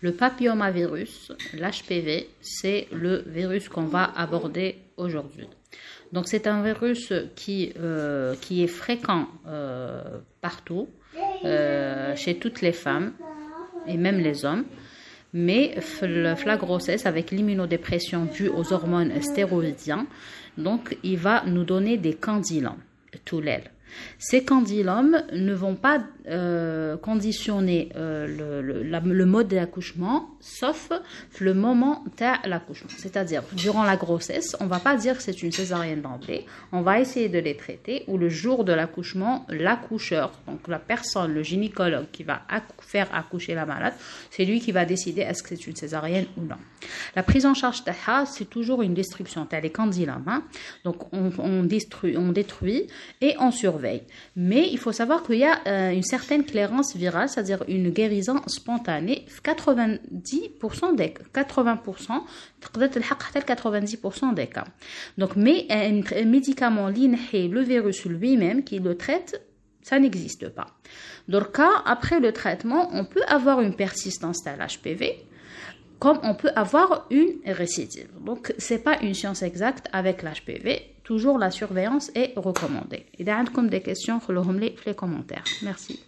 Le papillomavirus, l'HPV, c'est le virus qu'on va aborder aujourd'hui. Donc c'est un virus qui, euh, qui est fréquent euh, partout, euh, chez toutes les femmes et même les hommes. Mais la grossesse avec l'immunodépression due aux hormones stéroïdiennes, donc il va nous donner des candylons, tout l'aile. Ces candilomes ne vont pas euh, conditionner euh, le, mode d'accouchement, sauf le moment de l'accouchement. C'est-à-dire, durant la grossesse, on ne va pas dire que c'est une césarienne d'emblée, on va essayer de les traiter, ou le jour de l'accouchement, l'accoucheur, donc la personne, le gynécologue qui va faire accoucher la malade, c'est lui qui va décider est-ce que c'est une césarienne ou non. La prise en charge d'AHA, c'est toujours une destruction, as les candilomes, hein. donc on, on détruit et on surveille. Mais il faut savoir qu'il y a euh, une certaine clairance virale, c'est-à-dire une guérison spontanée, 90% des 80%, 90% des cas. Donc, mais un médicament, le virus lui-même qui le traite, ça n'existe pas. Donc, après le traitement, on peut avoir une persistance à l'HPV, comme on peut avoir une récidive. Donc, c'est pas une science exacte avec l'HPV. Toujours la surveillance est recommandée. Et des questions, les commentaires. Merci.